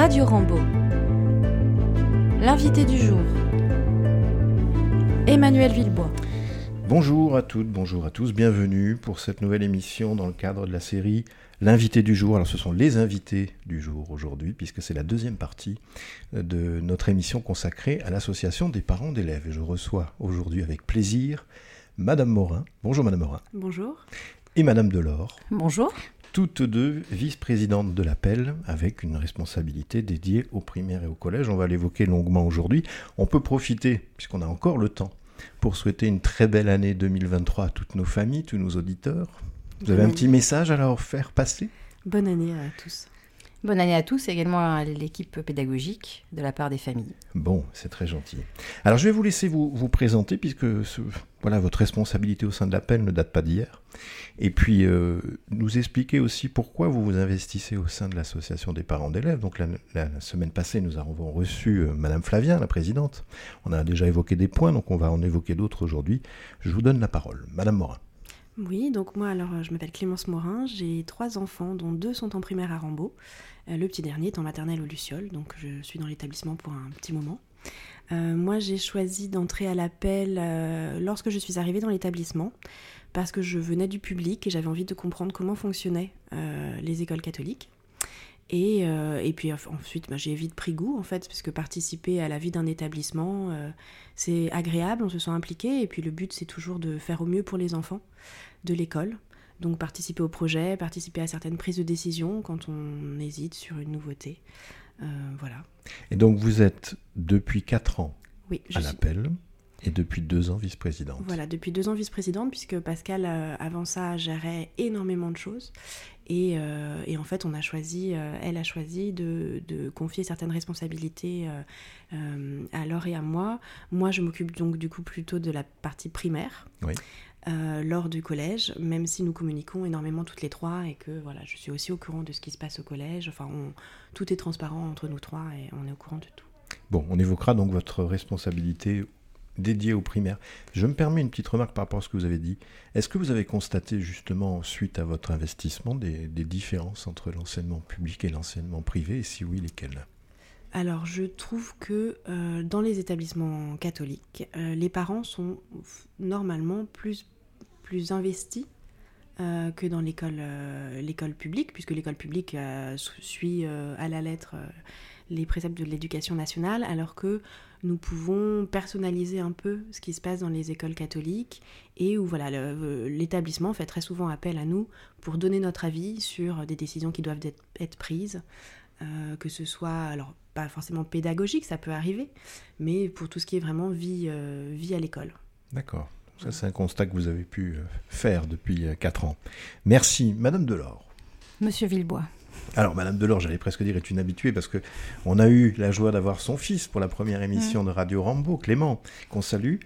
Radio Rambo. L'invité du jour. Emmanuel Villebois. Bonjour à toutes, bonjour à tous, bienvenue pour cette nouvelle émission dans le cadre de la série L'invité du jour. Alors ce sont les invités du jour aujourd'hui, puisque c'est la deuxième partie de notre émission consacrée à l'association des parents d'élèves. Et je reçois aujourd'hui avec plaisir Madame Morin. Bonjour Madame Morin. Bonjour. Et Madame Delors. Bonjour. Toutes deux vice-présidentes de l'appel, avec une responsabilité dédiée aux primaires et au collège. On va l'évoquer longuement aujourd'hui. On peut profiter, puisqu'on a encore le temps, pour souhaiter une très belle année 2023 à toutes nos familles, tous nos auditeurs. Vous avez un petit message à leur faire passer? Bonne année à tous. Bonne année à tous, également à l'équipe pédagogique de la part des familles. Bon, c'est très gentil. Alors je vais vous laisser vous, présenter, puisque voilà, votre responsabilité au sein de l'appel ne date pas d'hier. Et puis euh, nous expliquer aussi pourquoi vous vous investissez au sein de l'association des parents d'élèves. Donc la, la, semaine passée, nous avons reçu euh, Madame Flavien, la présidente. On a déjà évoqué des points, donc on va en évoquer d'autres aujourd'hui. Je vous donne la parole. Madame Morin. Oui, donc moi alors je m'appelle Clémence Morin, j'ai trois enfants dont deux sont en primaire à Rambaud. Euh, le petit dernier est en maternelle au Luciole, donc je suis dans l'établissement pour un petit moment. Euh, moi j'ai choisi d'entrer à l'appel euh, lorsque je suis arrivée dans l'établissement parce que je venais du public et j'avais envie de comprendre comment fonctionnaient euh, les écoles catholiques. Et, euh, et, puis ensuite, bah, j'ai vite pris goût, en fait, parce que participer à la vie d'un établissement, euh, c'est agréable, on se sent impliqué, et puis le but, c'est toujours de faire au mieux pour les enfants de l'école. Donc participer au projet, participer à certaines prises de décision quand on hésite sur une nouveauté. Euh, voilà. Et donc vous êtes depuis 4 ans oui, à l'appel suis... et depuis 2 ans vice-présidente. Voilà, depuis 2 ans vice-présidente, puisque Pascal, euh, avant ça, gérait énormément de choses. Et, euh, et, en fait, on a choisi, euh, elle a choisi de, de confier certaines responsabilités à Laure et à moi. Moi, je m'occupe donc du coup plutôt de la partie primaire. Oui. Lors du collège, même si nous communiquons énormément toutes les trois et que voilà, je suis aussi au courant de ce qui se passe au collège. Enfin, tout est transparent entre nous trois et on est au courant de tout. Bon, on évoquera donc votre responsabilité dédié aux primaires. Je me permets une petite remarque par rapport à ce que vous avez dit. Est-ce que vous avez constaté justement, suite à votre investissement, des différences entre l'enseignement public et l'enseignement privé, et si oui, lesquelles? Alors, je trouve que euh, dans les établissements catholiques, euh, les parents sont normalement plus, investis euh, que dans l'école publique, puisque l'école publique suit à la lettre les préceptes de l'éducation nationale, alors que nous pouvons personnaliser un peu ce qui se passe dans les écoles catholiques et où voilà l'établissement fait très souvent appel à nous pour donner notre avis sur des décisions qui doivent être prises, euh, que ce soit alors pas forcément pédagogique, ça peut arriver, mais pour tout ce qui est vraiment vie, euh, vie à l'école. D'accord. Ça, c'est un constat que vous avez pu faire depuis 4 ans. Merci. Madame Delors. Monsieur Villebois. Alors, Madame Delors, j'allais presque dire, est une habituée parce que on a eu la joie d'avoir son fils pour la première émission mmh. de Radio Rambo, Clément, qu'on salue.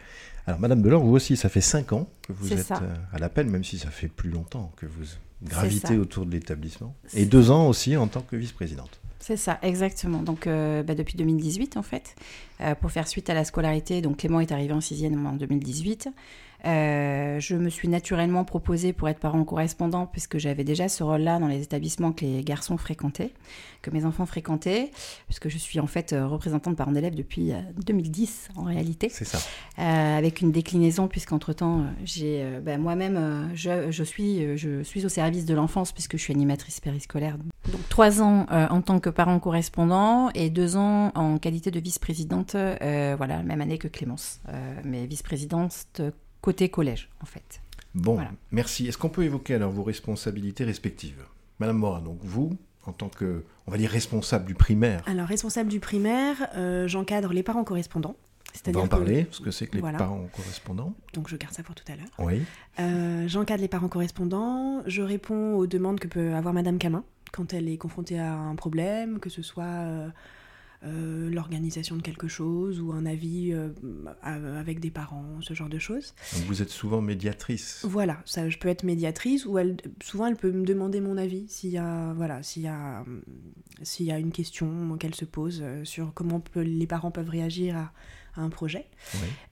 Alors, Madame Delors, vous aussi, ça fait 5 ans que vous êtes ça. à l'appel, même si ça fait plus longtemps que vous gravitez autour de l'établissement. Et deux ans aussi en tant que vice-présidente. C'est ça, exactement. Donc, euh, bah, depuis 2018, en fait, euh, pour faire suite à la scolarité, donc Clément est arrivé en sixième en 2018. Euh, je me suis naturellement proposée pour être parent correspondant puisque j'avais déjà ce rôle-là dans les établissements que les garçons fréquentaient, que mes enfants fréquentaient, puisque je suis en fait représentante parent d'élèves depuis 2010 en réalité. C'est ça. Euh, avec une déclinaison puisqu'entre-temps, j'ai euh, bah, moi-même, je, je, suis, je suis au service de l'enfance puisque je suis animatrice périscolaire. Donc trois ans euh, en tant que parent correspondant et deux ans en qualité de vice-présidente, voilà, même année que Clémence, mais vice-présidente côté collège, en fait. Bon, voilà. merci. Est-ce qu'on peut évoquer alors vos responsabilités respectives? Madame Morin, donc vous, en tant que, on va dire, responsable du primaire Alors, responsable du primaire, euh, j'encadre les parents correspondants. On va en parler, que, ce que c'est que les voilà. parents correspondants. Donc je garde ça pour tout à l'heure. Oui. Euh, J'encadre les parents correspondants, je réponds aux demandes que peut avoir Madame Camin quand elle est confrontée à un problème, que ce soit euh, euh, l'organisation de quelque chose ou un avis euh, avec des parents, ce genre de choses. Donc vous êtes souvent médiatrice. Voilà, ça, je peux être médiatrice ou elle, souvent elle peut me demander mon avis s'il y a, voilà, s'il y a, s'il y a une question qu'elle se pose sur comment peut, les parents peuvent réagir à un projet.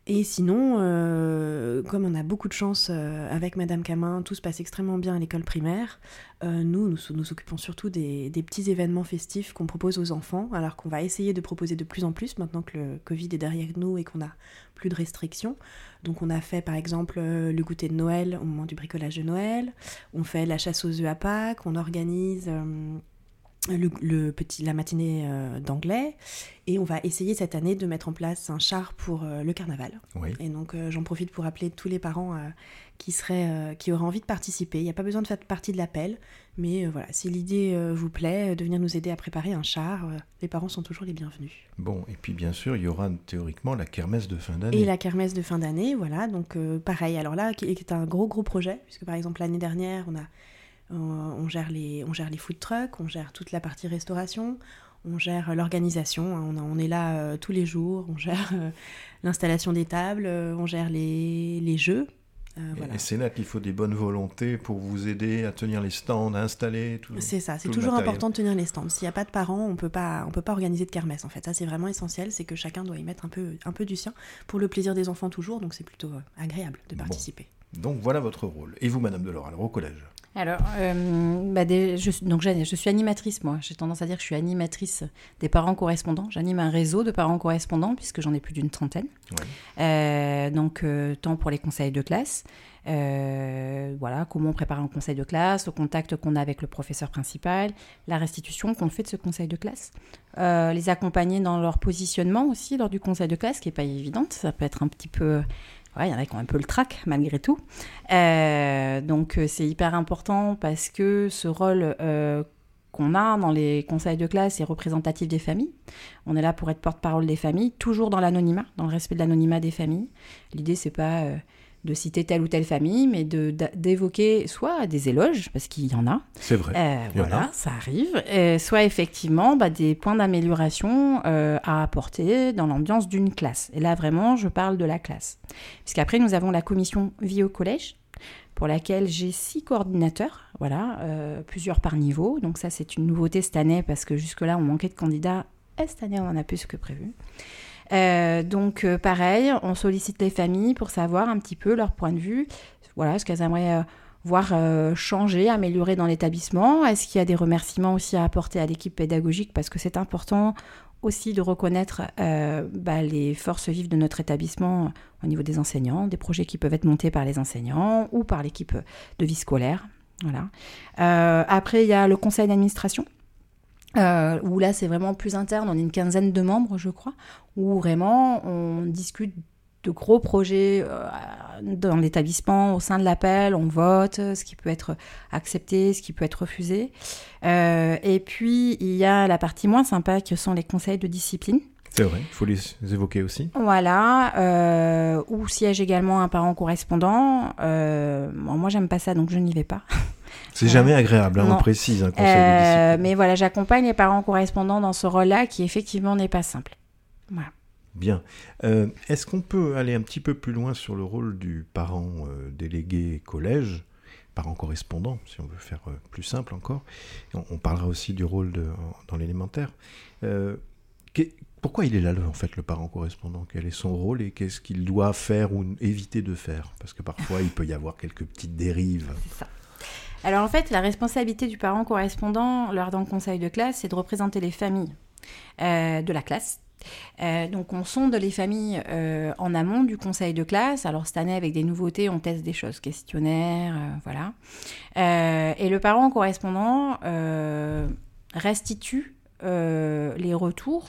Et sinon, euh, comme on a beaucoup de chance euh, avec Madame Camin, tout se passe extrêmement bien à l'école primaire, euh, nous, nous nous occupons surtout des, petits événements festifs qu'on propose aux enfants, alors qu'on va essayer de proposer de plus en plus maintenant que le Covid est derrière nous et qu'on a plus de restrictions. Donc on a fait par exemple le goûter de Noël au moment du bricolage de Noël, on fait la chasse aux œufs à Pâques, on organise le, petit, la matinée euh, d'anglais et on va essayer cette année de mettre en place un char pour euh, le carnaval. Et donc euh, j'en profite pour appeler tous les parents qui, seraient, qui auraient envie de participer. Il n'y a pas besoin de faire partie de l'appel, mais voilà, si l'idée vous plaît de venir nous aider à préparer un char, les parents sont toujours les bienvenus. Bon, et puis bien sûr, il y aura théoriquement la kermesse de fin d'année. Et la kermesse de fin d'année, voilà, donc pareil. Alors là, qui est un gros gros projet, puisque par exemple l'année dernière, on a on, gère les, on gère les food trucks, on gère toute la partie restauration, on gère l'organisation, hein. on, est là euh, tous les jours, on gère euh, l'installation des tables, on gère les, jeux. Et c'est là qu'il faut des bonnes volontés pour vous aider à tenir les stands, à installer tout. C'est ça, c'est toujours important de tenir les stands. S'il n'y a pas de parents, on peut pas, on peut pas organiser de kermesse en fait. Ça c'est vraiment essentiel, c'est que chacun doit y mettre un peu, un peu du sien pour le plaisir des enfants toujours. Donc c'est plutôt agréable de participer. Donc voilà votre rôle. Et vous, Madame Delors, alors au collège? Alors, euh, bah je, donc je suis animatrice, moi. J'ai tendance à dire que je suis animatrice des parents correspondants. J'anime un réseau de parents correspondants, puisque j'en ai plus d'une trentaine. Euh, donc, euh, tant pour les conseils de classe, voilà, comment on prépare un conseil de classe, le contact qu'on a avec le professeur principal, la restitution qu'on fait de ce conseil de classe, les accompagner dans leur positionnement aussi lors du conseil de classe, qui n'est pas évidente. Ça peut être un petit peu il y en a qui ont un peu le trac malgré tout. Euh, donc euh, c'est hyper important parce que ce rôle euh, qu'on a dans les conseils de classe est représentatif des familles. On est là pour être porte-parole des familles, toujours dans l'anonymat, dans le respect de l'anonymat des familles. L'idée c'est pas de citer telle ou telle famille, mais d'évoquer soit des éloges, parce qu'il y en a. C'est vrai. Euh, voilà, ça arrive. Euh, soit effectivement bah, des points d'amélioration euh, à apporter dans l'ambiance d'une classe. Et là, vraiment, je parle de la classe. Puisqu'après, nous avons la commission vie au collège, pour laquelle j'ai six coordinateurs, voilà, plusieurs par niveau. Donc ça, c'est une nouveauté cette année, parce que jusque-là, on manquait de candidats. Et cette année, on en a plus que prévu. Euh, donc euh, pareil, on sollicite les familles pour savoir un petit peu leur point de vue, voilà, ce qu'elles aimeraient euh, voir changer, améliorer dans l'établissement? Est-ce qu'il y a des remerciements aussi à apporter à l'équipe pédagogique? Parce que c'est important aussi de reconnaître bah, les forces vives de notre établissement au niveau des enseignants, des projets qui peuvent être montés par les enseignants ou par l'équipe de vie scolaire. Voilà. après, il y a le conseil d'administration euh, où là c'est vraiment plus interne, on est une quinzaine de membres je crois, où vraiment on discute de gros projets euh, dans l'établissement, au sein de l'appel, on vote ce qui peut être accepté, ce qui peut être refusé. Euh, et puis il y a la partie moins sympa que sont les conseils de discipline. C'est vrai, il faut les évoquer aussi. Voilà, euh, où siège également un parent correspondant. moi j'aime pas ça donc je n'y vais pas. C'est jamais agréable, hein, on précise un conseil euh. Mais voilà, j'accompagne les parents correspondants dans ce rôle-là qui effectivement n'est pas simple. Voilà. Bien. Euh, est-ce qu'on peut aller un petit peu plus loin sur le rôle du parent euh, délégué collège, parent correspondant, si on veut faire plus simple encore? On, parlera aussi du rôle de, dans l'élémentaire. pourquoi il est là, en fait, le parent correspondant? Quel est son rôle et qu'est-ce qu'il doit faire ou éviter de faire? Parce que parfois, il peut y avoir quelques petites dérives. C'est ça. Alors en fait, la responsabilité du parent correspondant lors d'un conseil de classe, c'est de représenter les familles euh, de la classe. Euh, donc on sonde les familles euh, en amont du conseil de classe. Alors cette année avec des nouveautés, on teste des choses, questionnaires, voilà. et le parent correspondant restitue les retours,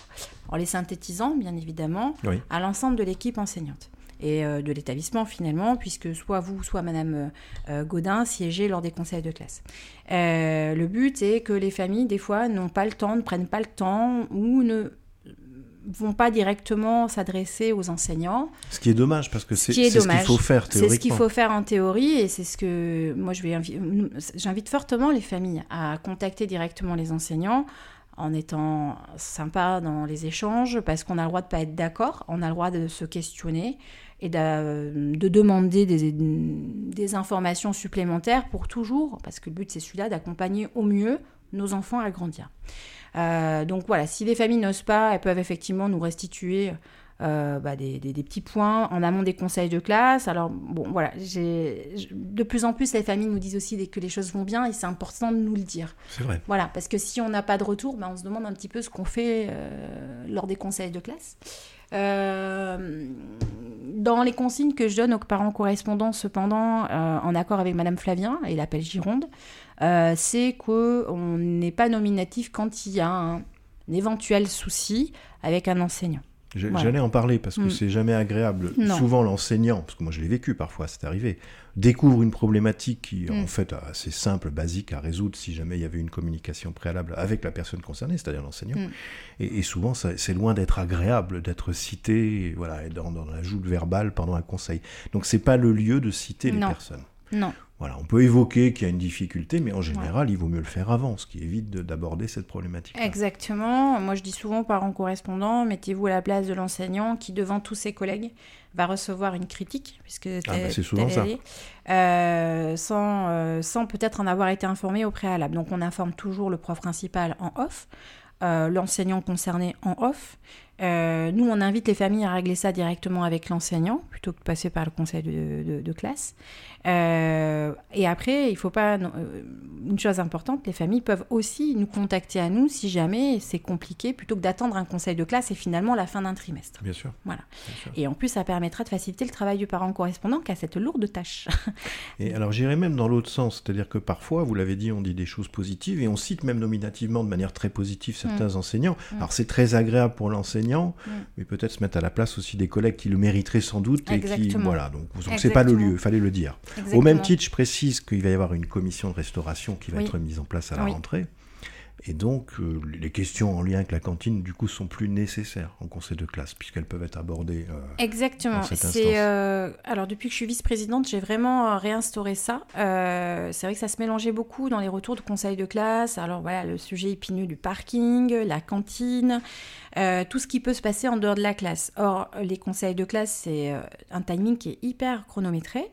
en les synthétisant bien évidemment, à l'ensemble de l'équipe enseignante et euh, de l'établissement finalement, puisque soit vous, soit Madame euh, euh, Godin siégez lors des conseils de classe. le but est que les familles, des fois, n'ont pas le temps, ne prennent pas le temps ou ne vont pas directement s'adresser aux enseignants. Ce qui est dommage parce que c'est ce qu'il faut faire théoriquement. C'est ce qu'il faut faire en théorie et c'est ce que moi je vais j'invite fortement les familles à contacter directement les enseignants en étant sympa dans les échanges parce qu'on a le droit de pas être d'accord, on a le droit de se questionner et de, demander des, informations supplémentaires pour toujours, parce que le but c'est celui-là, d'accompagner au mieux nos enfants à grandir. Euh, donc voilà, si les familles n'osent pas, elles peuvent effectivement nous restituer euh, bah, des, petits points en amont des conseils de classe. Alors, bon, voilà, de plus en plus, les familles nous disent aussi que les choses vont bien et c'est important de nous le dire. C'est vrai. Voilà, parce que si on n'a pas de retour, bah, on se demande un petit peu ce qu'on fait euh, lors des conseils de classe. Euh, dans les consignes que je donne aux parents correspondants, cependant, en accord avec Madame Flavien et l'appel Gironde, c'est qu'on n'est pas nominatif quand il y a un éventuel souci avec un enseignant. J'allais en parler parce que mm. c'est jamais agréable. Souvent, l'enseignant, parce que moi je l'ai vécu parfois, c'est arrivé, découvre une problématique qui, en mm. fait, assez simple, basique à résoudre si jamais il y avait une communication préalable avec la personne concernée, c'est-à-dire l'enseignant. Mm. Et, souvent, c'est loin d'être agréable d'être cité voilà, dans, dans l'ajout verbal pendant un conseil. Donc, c'est pas le lieu de citer les personnes. Non. Voilà, on peut évoquer qu'il y a une difficulté, mais en général, il vaut mieux le faire avant, ce qui évite d'aborder cette problématique. Exactement. Moi, je dis souvent aux parents correspondants, mettez-vous à la place de l'enseignant qui, devant tous ses collègues, va recevoir une critique, puisque ah, bah, c'est souvent ça. Euh, sans, euh, sans peut-être en avoir été informé au préalable. Donc, on informe toujours le prof principal en off. Euh, l'enseignant concerné en off. Euh, nous, on invite les familles à régler ça directement avec l'enseignant plutôt que de passer par le conseil de, classe. Euh, et après, il faut pas. Euh, une chose importante, les familles peuvent aussi nous contacter à nous si jamais c'est compliqué, plutôt que d'attendre un conseil de classe et finalement la fin d'un trimestre. Bien sûr. Voilà. Et en plus, ça permettra de faciliter le travail du parent correspondant qui a cette lourde tâche. et alors, j'irai même dans l'autre sens, c'est-à-dire que parfois, vous l'avez dit, on dit des choses positives et on cite même nominativement de manière très positive certains mmh. enseignants. Mmh. Alors, c'est très agréable pour l'enseignant Mm. mais peut-être se mettre à la place aussi des collègues qui le mériteraient sans doute et qui voilà donc c'est pas le lieu, il fallait le dire. Au même titre, je précise qu'il va y avoir une commission de restauration qui va être mise en place à la rentrée. Et donc, euh, les questions en lien avec la cantine, du coup, sont plus nécessaires en conseil de classe, puisqu'elles peuvent être abordées. Euh, Exactement. C'est euh, alors depuis que je suis vice-présidente, j'ai vraiment réinstauré ça. c'est vrai que ça se mélangeait beaucoup dans les retours de conseil de classe. Alors voilà, le sujet épineux du parking, la cantine, tout ce qui peut se passer en dehors de la classe. Or, les conseils de classe, c'est un timing qui est hyper chronométré.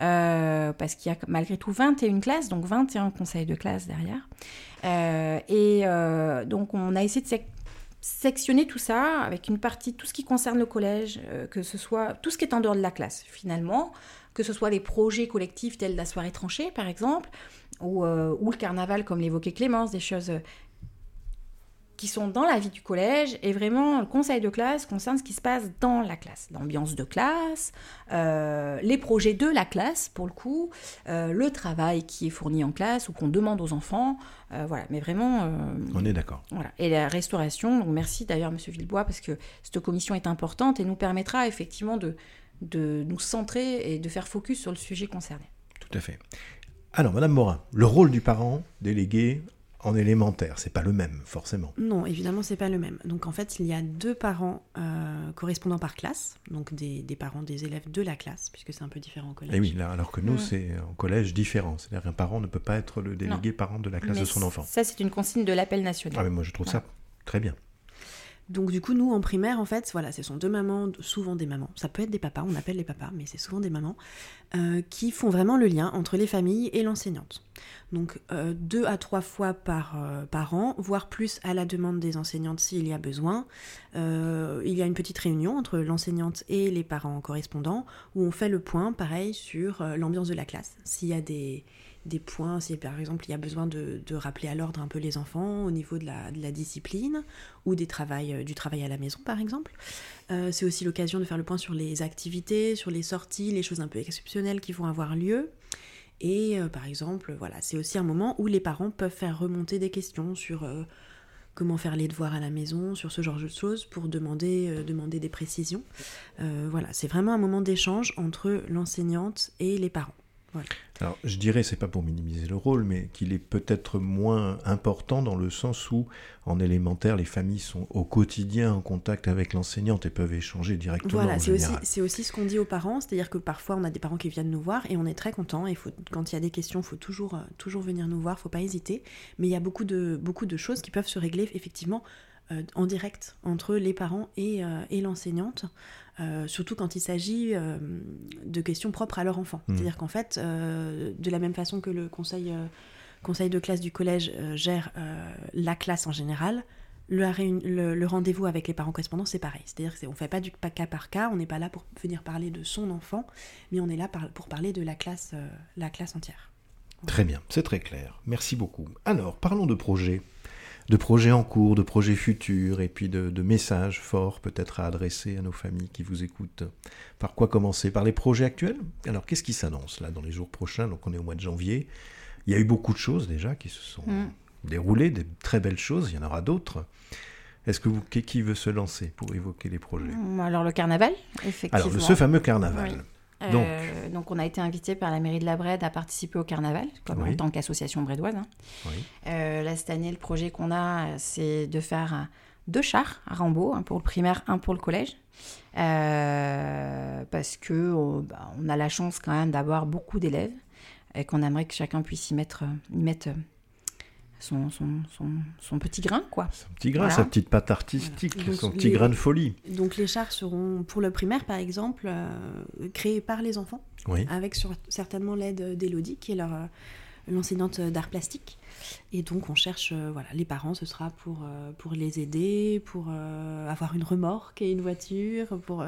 Euh, parce qu'il y a malgré tout 21 classes, donc 21 conseils de classe derrière. Euh, et euh, donc on a essayé de sectionner tout ça avec une partie, tout ce qui concerne le collège, que ce soit tout ce qui est en dehors de la classe finalement, que ce soit les projets collectifs tels la soirée tranchée par exemple, ou, ou le carnaval comme l'évoquait Clémence, des choses qui sont dans la vie du collège et vraiment le conseil de classe concerne ce qui se passe dans la classe, l'ambiance de classe, euh, les projets de la classe pour le coup, euh, le travail qui est fourni en classe ou qu'on demande aux enfants, euh, voilà. Mais vraiment. On est d'accord. Voilà. Et la restauration, donc merci d'ailleurs Monsieur Villebois parce que cette commission est importante et nous permettra effectivement de de nous centrer et de faire focus sur le sujet concerné. Tout à fait. Alors, Madame Morin, le rôle du parent délégué en élémentaire. C'est pas le même, forcément. Non, évidemment, c'est pas le même. Donc en fait, il y a deux parents euh, correspondant par classe, donc des, parents des élèves de la classe, puisque c'est un peu différent au collège. Et eh oui, alors que nous, c'est en collège différent. C'est-à-dire qu'un parent ne peut pas être le délégué parent de la classe de son enfant. Ça, c'est une consigne de l'appel national. Ah, mais moi, je trouve ça très bien. Donc du coup, nous, en primaire, en fait, voilà, ce sont deux mamans, souvent des mamans, ça peut être des papas, on appelle les papas, mais c'est souvent des mamans, euh, qui font vraiment le lien entre les familles et l'enseignante. Donc euh, deux à trois fois par, euh, par, an, voire plus à la demande des enseignantes s'il y a besoin. il y a une petite réunion entre l'enseignante et les parents correspondants où on fait le point, pareil, sur l'ambiance de la classe. S'il y a des des points, si par exemple il y a besoin de, rappeler à l'ordre un peu les enfants au niveau de la, discipline ou des euh, du travail à la maison par exemple. Euh, c'est aussi l'occasion de faire le point sur les activités, sur les sorties, les choses un peu exceptionnelles qui vont avoir lieu. Et euh, par exemple, voilà, c'est aussi un moment où les parents peuvent faire remonter des questions sur comment faire les devoirs à la maison, sur ce genre de choses pour demander, demander des précisions. voilà, c'est vraiment un moment d'échange entre l'enseignante et les parents. Alors, je dirais, c'est pas pour minimiser le rôle, mais qu'il est peut-être moins important dans le sens où, en élémentaire, les familles sont au quotidien en contact avec l'enseignante et peuvent échanger directement. Voilà, c'est aussi, aussi, ce qu'on dit aux parents, c'est-à-dire que parfois on a des parents qui viennent nous voir et on est très content. Et faut, quand il y a des questions, il faut toujours, euh, toujours venir nous voir, faut pas hésiter. Mais il y a beaucoup de, beaucoup de choses qui peuvent se régler effectivement en direct entre les parents et, euh, et l'enseignante. Euh, surtout quand il s'agit euh, de questions propres à leur enfant. Mmh. C'est-à-dire qu'en fait, euh, de la même façon que le conseil, conseil de classe du collège gère la classe en général, le, rendez-vous avec les parents correspondants, c'est pareil. C'est-à-dire qu'on ne fait pas du cas par cas, on n'est pas là pour venir parler de son enfant, mais on est là pour parler de la classe, euh, la classe entière. Très bien, c'est très clair. Merci beaucoup. Alors, parlons de projets. De projets en cours, de projets futurs, et puis de, de messages forts peut-être à adresser à nos familles qui vous écoutent. Par quoi commencer? Par les projets actuels? Alors, qu'est-ce qui s'annonce là dans les jours prochains? Donc, on est au mois de janvier. Il y a eu beaucoup de choses déjà qui se sont mm. déroulées, des très belles choses, il y en aura d'autres. Est-ce que vous, qui veut se lancer pour évoquer les projets? Mm, Alors le carnaval, effectivement. Alors ce fameux carnaval. Donc. Euh, donc. on a été invité par la mairie de la Brède à participer au carnaval, comme en tant qu'association brédoise. Hein. Euh, là cette année, le projet qu'on a, c'est de faire deux chars à Rambaud, un pour le primaire, un pour le collège. Euh, parce que bah, on a la chance quand même d'avoir beaucoup d'élèves et qu'on aimerait que chacun puisse y mettre, y mettre son, son, son, petit grain, quoi. Son petit grain, sa petite pâte artistique, son petit grain de folie. Donc les chars seront, pour le primaire par exemple, euh, créés par les enfants, avec certainement l'aide d'Elodie, qui est leur euh, l'enseignante d'art plastique. Et donc on cherche, euh, voilà, les parents, ce sera pour, euh, pour les aider, pour euh, avoir une remorque et une voiture, pour,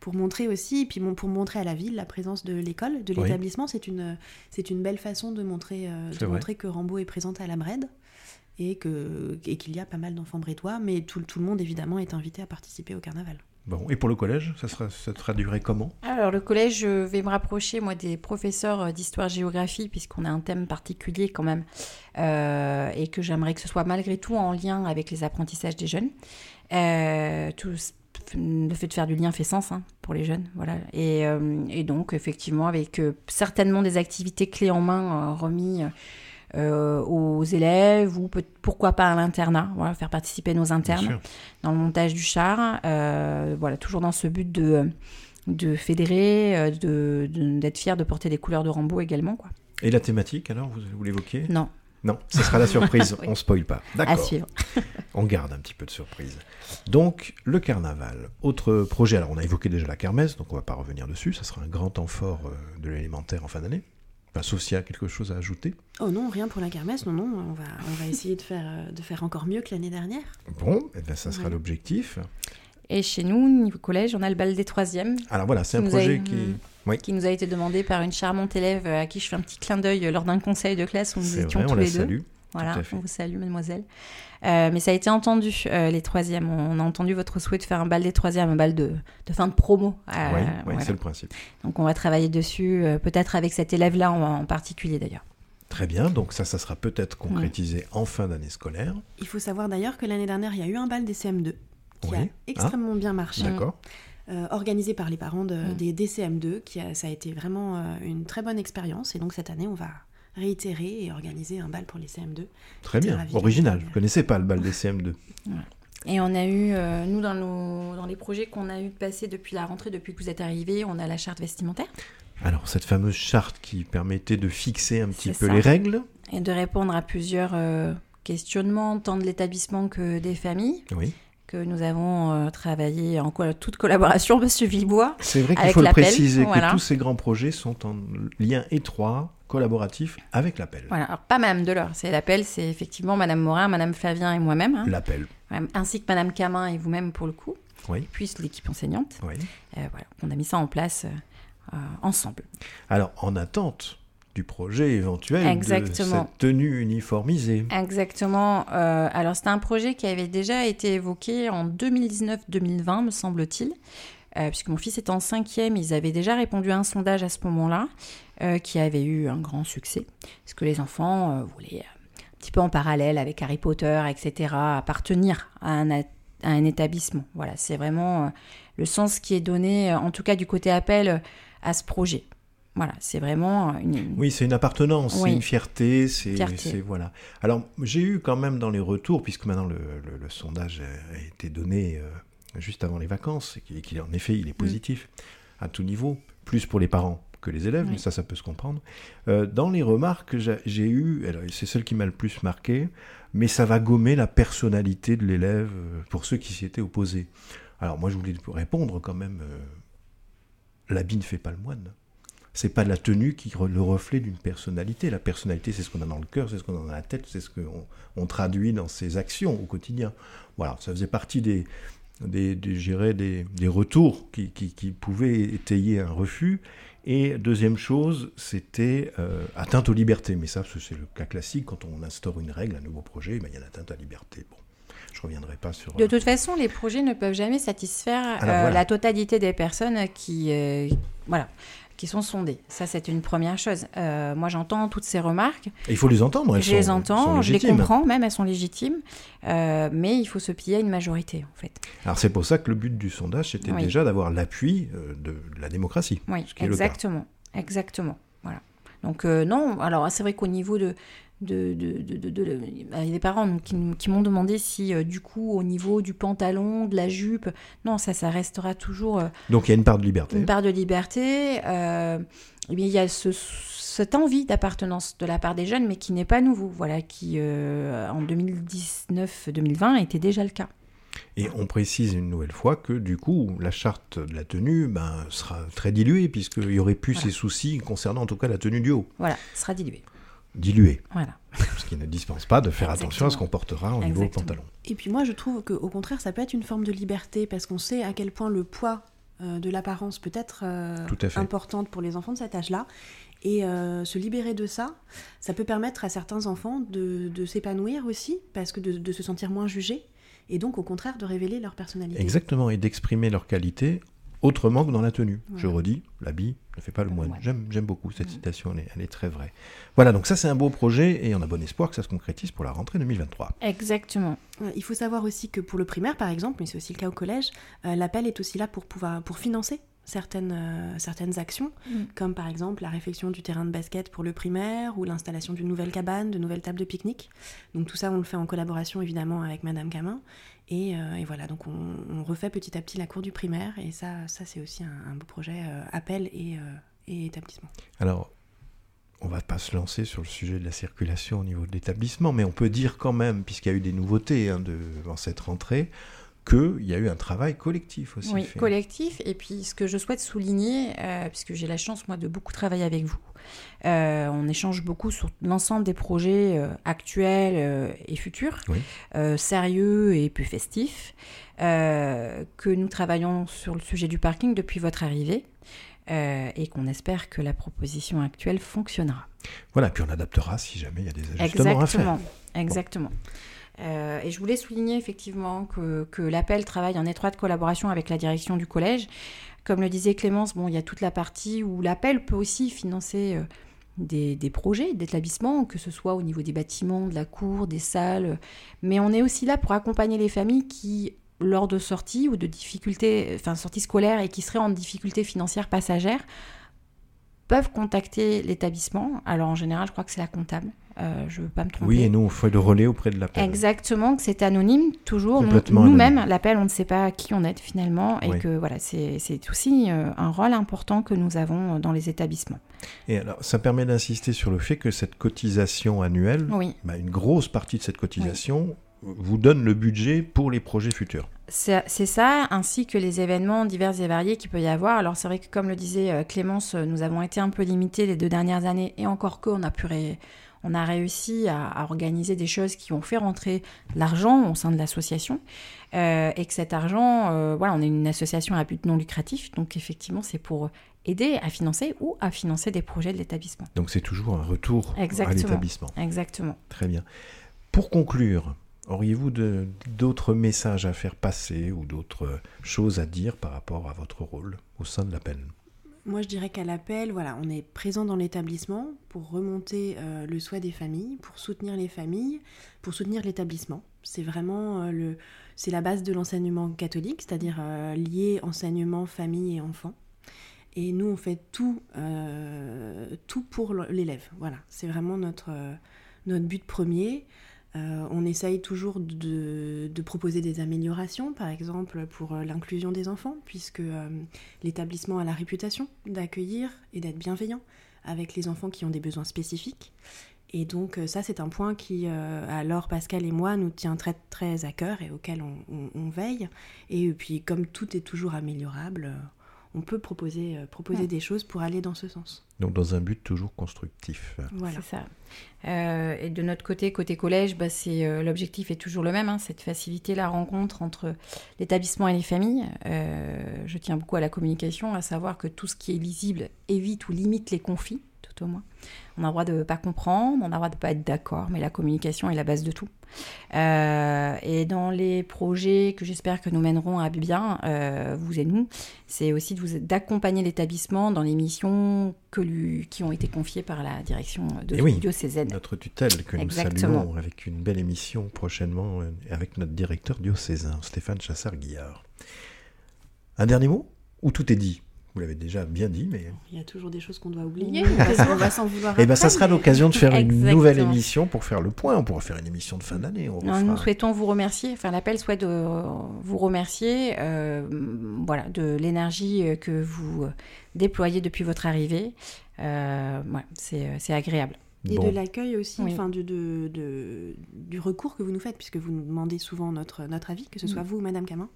pour montrer aussi, et puis pour montrer à la ville la présence de l'école, de l'établissement. C'est une, c'est une belle façon de montrer, de montrer que Rambo est présente à la Brède et qu'il et qu'il y a pas mal d'enfants brétois, mais tout, tout le monde évidemment est invité à participer au carnaval. Et pour le collège, ça, sera, traduirait comment? Alors le collège, je vais me rapprocher moi des professeurs euh, d'histoire-géographie puisqu'on a un thème particulier quand même euh, et que j'aimerais que ce soit malgré tout en lien avec les apprentissages des jeunes. Euh, le fait de faire du lien fait sens hein, pour les jeunes, voilà. Et, et donc effectivement avec certainement des activités clés en main remis euh, aux élèves ou pourquoi pas à l'internat, voilà, faire participer nos internes dans le montage du char. Euh, voilà, toujours dans ce but de, de fédérer, euh, de, d'être fier de porter des couleurs de Rambo également. Quoi. Et la thématique, alors, vous, vous l'évoquiez? Non. Non, ce sera la surprise, on spoil pas. D'accord. À suivre. on garde un petit peu de surprise. Donc, le carnaval. Autre projet, alors on a évoqué déjà la kermesse, donc on va pas revenir dessus, ça sera un grand temps fort de l'élémentaire en fin d'année. Enfin, sauf s'il y a quelque chose à ajouter. Oh non, rien pour la kermesse, non, non, on va, on va essayer de faire, euh, de faire encore mieux que l'année dernière. Bon, et eh bien, ça sera l'objectif. Et chez nous, niveau collège, on a le bal des troisièmes. Alors voilà, c'est un projet qui... Oui. qui nous a été demandé par une charmante élève à qui je fais un petit clin d'œil lors d'un conseil de classe où nous étions tous les deux. Voilà, on vous salue, mademoiselle. Euh, mais ça a été entendu, euh, les troisièmes. On a entendu votre souhait de faire un bal des troisièmes, un bal de, de fin de promo. Euh, oui, c'est le principe. Donc on va travailler dessus, peut-être avec cet élève-là en, particulier d'ailleurs. Très bien, donc ça, ça sera peut-être concrétisé en fin d'année scolaire. Il faut savoir d'ailleurs que l'année dernière, il y a eu un bal des CM2 qui a extrêmement bien marché. D'accord. organisé par les parents de, des DCM2, qui ça a été vraiment une très bonne expérience. Et donc cette année, on va réitérer et organiser un bal pour les CM2. Très bien, original. Je ne connaissais pas le bal des CM2. Et on a eu, euh, nous, dans, nos, dans les projets qu'on a eu de passer depuis la rentrée, depuis que vous êtes arrivés, on a la charte vestimentaire. Alors, cette fameuse charte qui permettait de fixer un petit peu les règles. Et de répondre à plusieurs euh, questionnements, tant de l'établissement que des familles. Oui que nous avons euh, travaillé en toute collaboration, Monsieur Villebois. C'est vrai qu'il faut le préciser que tous ces grands projets sont en lien étroit, collaboratif avec l'appel. Voilà, alors pas Madame Delors, c'est l'appel, c'est effectivement Madame Morin, Madame Flavien et moi-même. Hein. L'appel. Ainsi que Madame Camin et vous-même pour le coup. Oui. Puis l'équipe enseignante. Oui. Euh, voilà, on a mis ça en place euh, ensemble. Alors, en attente du projet éventuel de cette tenue uniformisée. Exactement. Euh, alors c'était un projet qui avait déjà été évoqué en 2019-2020, me semble-t-il, euh, puisque mon fils était en cinquième, ils avaient déjà répondu à un sondage à ce moment-là, euh, qui avait eu un grand succès, parce que les enfants voulaient un petit peu en parallèle avec Harry Potter, etc., appartenir à un, à un établissement. Voilà, c'est vraiment le sens qui est donné, en tout cas du côté appel, à ce projet. Voilà, c'est vraiment une. Oui, c'est une appartenance, c'est une fierté, c'est voilà. Alors j'ai eu quand même dans les retours, puisque maintenant le, sondage a été donné euh, juste avant les vacances et qu'il en effet il est mm. positif à tout niveau, plus pour les parents que les élèves, mais ça ça peut se comprendre. Euh, dans les remarques j'ai eu, c'est celle qui m'a le plus marqué, mais ça va gommer la personnalité de l'élève euh, pour ceux qui s'y étaient opposés. Alors moi je voulais répondre quand même, l'habit ne fait pas le moine. c'est pas la tenue qui est le reflet d'une personnalité. La personnalité, c'est ce qu'on a dans le cœur, c'est ce qu'on a dans la tête, c'est ce qu'on on traduit dans ses actions au quotidien. Voilà, ça faisait partie des, des, des, des, des retours qui, qui, qui, pouvaient étayer un refus. Et deuxième chose, c'était euh, atteinte aux libertés. Mais ça, c'est le cas classique. Quand on instaure une règle, un nouveau projet, ben, il y a une atteinte à la liberté. Bon, je reviendrai pas sur. De toute façon, les projets ne peuvent jamais satisfaire euh, la totalité des personnes qui, euh, voilà, qui sont sondées. Ça, c'est une première chose. Euh, moi, j'entends toutes ces remarques. il faut les entendre. Elles je les entends, je les comprends même, elles sont légitimes. mais il faut se plier à une majorité, en fait. Alors, c'est pour ça que le but du sondage, c'était déjà d'avoir l'appui de la démocratie. Oui, exactement. Exactement. Donc, non, alors, c'est vrai qu'au niveau de parents qui, qui m'ont demandé si euh, du coup au niveau du pantalon, de la jupe, non ça ça restera toujours. Euh, Donc il y a une part de liberté. Une part de liberté. Euh, eh bien, il y a ce, cette envie d'appartenance de la part des jeunes, mais qui n'est pas nouveau. Voilà, qui en 2019-2020 était déjà le cas. Et on précise une nouvelle fois que du coup, la charte de la tenue ben, sera très diluée, puisqu'il y aurait plus ces soucis concernant en tout cas la tenue du haut. Voilà, sera diluée dilué. Voilà. Ce qui ne dispense pas de faire attention à ce qu'on portera au niveau pantalon. Et puis moi, je trouve qu'au contraire, ça peut être une forme de liberté parce qu'on sait à quel point le poids euh, de l'apparence peut être euh, importante pour les enfants de cet âge-là. Et euh, se libérer de ça, ça peut permettre à certains enfants de, s'épanouir aussi, parce que de, de, se sentir moins jugés, et donc au contraire de révéler leur personnalité. Exactement, et d'exprimer leur qualité autrement que dans la tenue. Je redis, l'habit ne fait pas le moine. J'aime, beaucoup cette citation, elle est, très vraie. Voilà, donc ça c'est un beau projet et on a bon espoir que ça se concrétise pour la rentrée 2023. Exactement. Il faut savoir aussi que pour le primaire par exemple, mais c'est aussi le cas au collège, euh, l'appel est aussi là pour pouvoir pour financer certaines, euh, certaines actions, mm. comme par exemple la réfection du terrain de basket pour le primaire ou l'installation d'une nouvelle cabane, de nouvelles tables de pique-nique. Donc tout ça, on le fait en collaboration évidemment avec Madame Camin. Et, euh, voilà, donc on, refait petit à petit la cour du primaire et ça, ça c'est aussi un, beau projet euh, appel et, et, établissement. Alors, on va pas se lancer sur le sujet de la circulation au niveau de l'établissement, mais on peut dire quand même, puisqu'il y a eu des nouveautés hein, de, dans cette rentrée, qu'il y a eu un travail collectif aussi. Oui, collectif. Et puis ce que je souhaite souligner, euh, puisque j'ai la chance moi de beaucoup travailler avec vous, euh, on échange beaucoup sur l'ensemble des projets euh, actuels et futurs, sérieux et plus festifs, que nous travaillons sur le sujet du parking depuis votre arrivée. et qu'on espère que la proposition actuelle fonctionnera. Voilà, puis on adaptera si jamais il y a des ajustements à faire. Exactement, exactement. Euh, et je voulais souligner effectivement que, l'appel travaille en étroite collaboration avec la direction du collège. Comme le disait Clémence, bon, il y a toute la partie où l'appel peut aussi financer euh, des, projets d'établissement, que ce soit au niveau des bâtiments, de la cour, des salles. Mais on est aussi là pour accompagner les familles qui, lors de sorties ou de difficultés, enfin sorties scolaires et qui seraient en difficulté financière passagère, peuvent contacter l'établissement. Alors en général, je crois que c'est la comptable. Euh, je ne veux pas me tromper. Oui, et nous, on fait le relais auprès de l'appel. Exactement, que c'est anonyme, toujours. Nous-mêmes, l'appel, on ne sait pas qui on est finalement. Et que voilà, c'est aussi euh, un rôle important que nous avons dans les établissements. Et alors, ça permet d'insister sur le fait que cette cotisation annuelle, bah, une grosse partie de cette cotisation vous donne le budget pour les projets futurs. C'est ça, ainsi que les événements divers et variés qu'il peut y avoir. Alors c'est vrai que comme le disait euh, Clémence, euh, nous avons été un peu limités les deux dernières années, et encore que on a pu on a réussi à, organiser des choses qui ont fait rentrer l'argent au sein de l'association, euh, et que cet argent, voilà, on est une association à but non lucratif, donc effectivement c'est pour aider à financer ou à financer des projets de l'établissement. Donc c'est toujours un retour à l'établissement. Exactement. Très bien. Pour conclure, Auriez-vous d'autres messages à faire passer ou d'autres choses à dire par rapport à votre rôle au sein de l'appel? Moi, je dirais qu'à l'appel, voilà, on est présent dans l'établissement pour remonter euh, le souhait des familles, pour soutenir les familles, pour soutenir l'établissement. C'est vraiment euh, le, c'est la base de l'enseignement catholique, c'est-à-dire euh, lier enseignement, famille et enfants. Et nous, on fait tout, tout pour l'élève. Voilà, c'est vraiment notre, notre but premier. Euh, on essaye toujours de, proposer des améliorations, par exemple pour euh, l'inclusion des enfants, puisque euh, l'établissement a la réputation d'accueillir et d'être bienveillant avec les enfants qui ont des besoins spécifiques. Et donc ça, c'est un point qui, alors Pascal et moi, nous tient très très à cœur et auquel on, veille. Et puis comme tout est toujours améliorable, on peut proposer, euh, proposer des choses pour aller dans ce sens. Donc dans un but toujours constructif. Voilà. C'est ça. Euh, et de notre côté, côté collège, bah, c'est euh, l'objectif est toujours le même, hein, c'est de faciliter la rencontre entre l'établissement et les familles. je tiens beaucoup à la communication, à savoir que tout ce qui est lisible évite ou limite les conflits, au moins. On a le droit de ne pas comprendre, on a le droit de ne pas être d'accord, mais la communication est la base de tout. Euh, et dans les projets que j'espère que nous mènerons à bien, euh, vous et nous, c'est aussi d'accompagner l'établissement dans les missions que lui, qui ont été confiées par la direction de et oui, diocésaine. Notre tutelle que nous saluons avec une belle émission prochainement euh, avec notre directeur diocésain, Stéphane Chassard-Guillard. Un dernier mot Ou tout est dit? Vous l'avez déjà bien dit, mais... Il y a toujours des choses qu'on doit oublier, on va s'en vouloir Et eh bien, ça sera l'occasion de faire une nouvelle émission pour faire le point. On pourra faire une émission de fin d'année. Nous souhaitons vous remercier, enfin l'appel souhaite de vous remercier euh, voilà, de l'énergie que vous déployez depuis votre arrivée. Euh, c'est agréable. Et de l'accueil aussi, enfin du, de, du recours que vous nous faites, puisque vous nous demandez souvent notre, notre avis, que ce soit mm. vous, Madame Camin,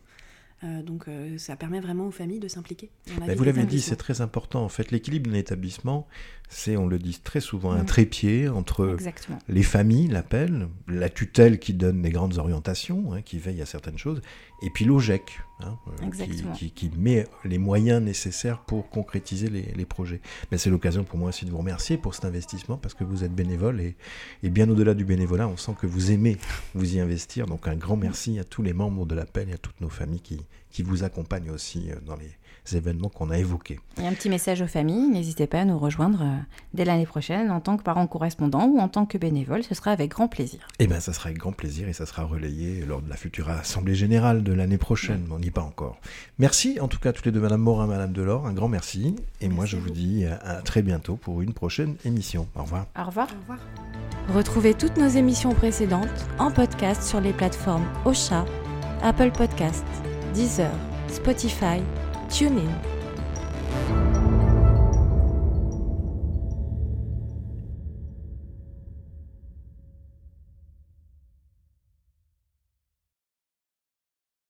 euh, donc euh, ça permet vraiment aux familles de s'impliquer. Vous l'avez dit, c'est très important. En fait, l'équilibre d'un établissement, c'est, on le dit très souvent, un trépied entre les familles, l'appel, la tutelle qui donne des grandes orientations, hein, qui veille à certaines choses, et puis l'OGEC, hein, euh, qui, met les moyens nécessaires pour concrétiser les, projets. Mais c'est l'occasion pour moi aussi de vous remercier pour cet investissement, parce que vous êtes bénévole, et, et bien au-delà du bénévolat, on sent que vous aimez vous y investir. Donc un grand merci à tous les membres de l'appel et à toutes nos familles qui, qui vous accompagnent aussi dans les événements qu'on a évoqués. Et un petit message aux familles, n'hésitez pas à nous rejoindre euh, dès l'année prochaine en tant que parent correspondant ou en tant que bénévole, ce sera avec grand plaisir. Eh bien, ça sera avec grand plaisir et ça sera relayé lors de la future Assemblée Générale de l'année prochaine, on n'y est pas encore. Merci en tout cas toutes les deux, Madame Morin, Madame Delors, un grand merci. Et moi, je vous dis à très bientôt pour une prochaine émission. Au revoir. Au revoir. Au revoir. Retrouvez toutes nos émissions précédentes en podcast sur les plateformes Ocha, Apple Podcasts, Deezer, Spotify, tune in。